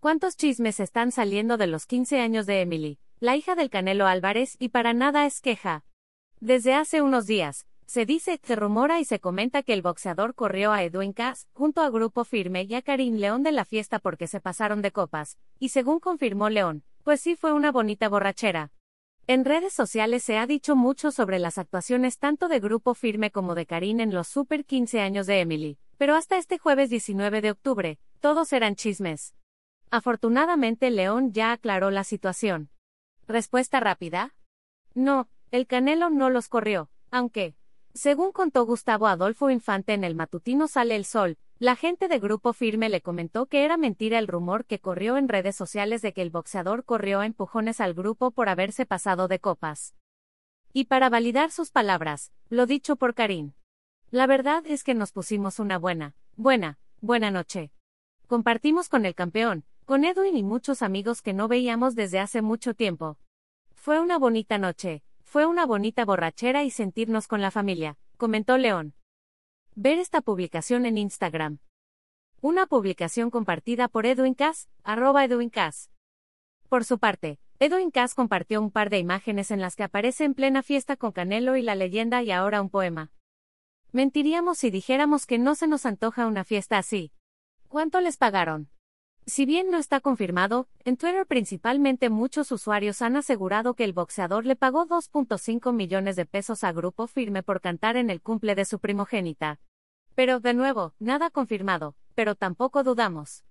¿Cuántos chismes están saliendo de los 15 años de Emily, la hija del Canelo Álvarez, y para nada es queja? Desde hace unos días, se dice, se rumora y se comenta que el boxeador corrió a Edwin Cass, junto a Grupo Firme y a Karim León de la fiesta porque se pasaron de copas, y según confirmó León, pues sí fue una bonita borrachera. En redes sociales se ha dicho mucho sobre las actuaciones tanto de Grupo Firme como de Karim en los Super 15 años de Emily, pero hasta este jueves 19 de octubre, todos eran chismes. Afortunadamente León ya aclaró la situación. ¿Respuesta rápida? No, el Canelo no los corrió, aunque, según contó Gustavo Adolfo Infante en el matutino Sale el Sol, la gente de Grupo Firme le comentó que era mentira el rumor que corrió en redes sociales de que el boxeador corrió a empujones al grupo por haberse pasado de copas. Y para validar sus palabras, lo dicho por Karim. La verdad es que nos pusimos una buena, buena, buena noche. Compartimos con el campeón, con Edwin y muchos amigos que no veíamos desde hace mucho tiempo. Fue una bonita noche, fue una bonita borrachera y sentirnos con la familia, comentó León. Ver esta publicación en Instagram. Una publicación compartida por Edwin Cass, arroba Edwin Cass. Por su parte, Edwin Cass compartió un par de imágenes en las que aparece en plena fiesta con Canelo y la leyenda y ahora un poema. Mentiríamos si dijéramos que no se nos antoja una fiesta así. ¿Cuánto les pagaron? Si bien no está confirmado, en Twitter principalmente muchos usuarios han asegurado que el boxeador le pagó 2.5 millones de pesos a Grupo Firme por cantar en el cumple de su primogénita. Pero, de nuevo, nada confirmado, pero tampoco dudamos.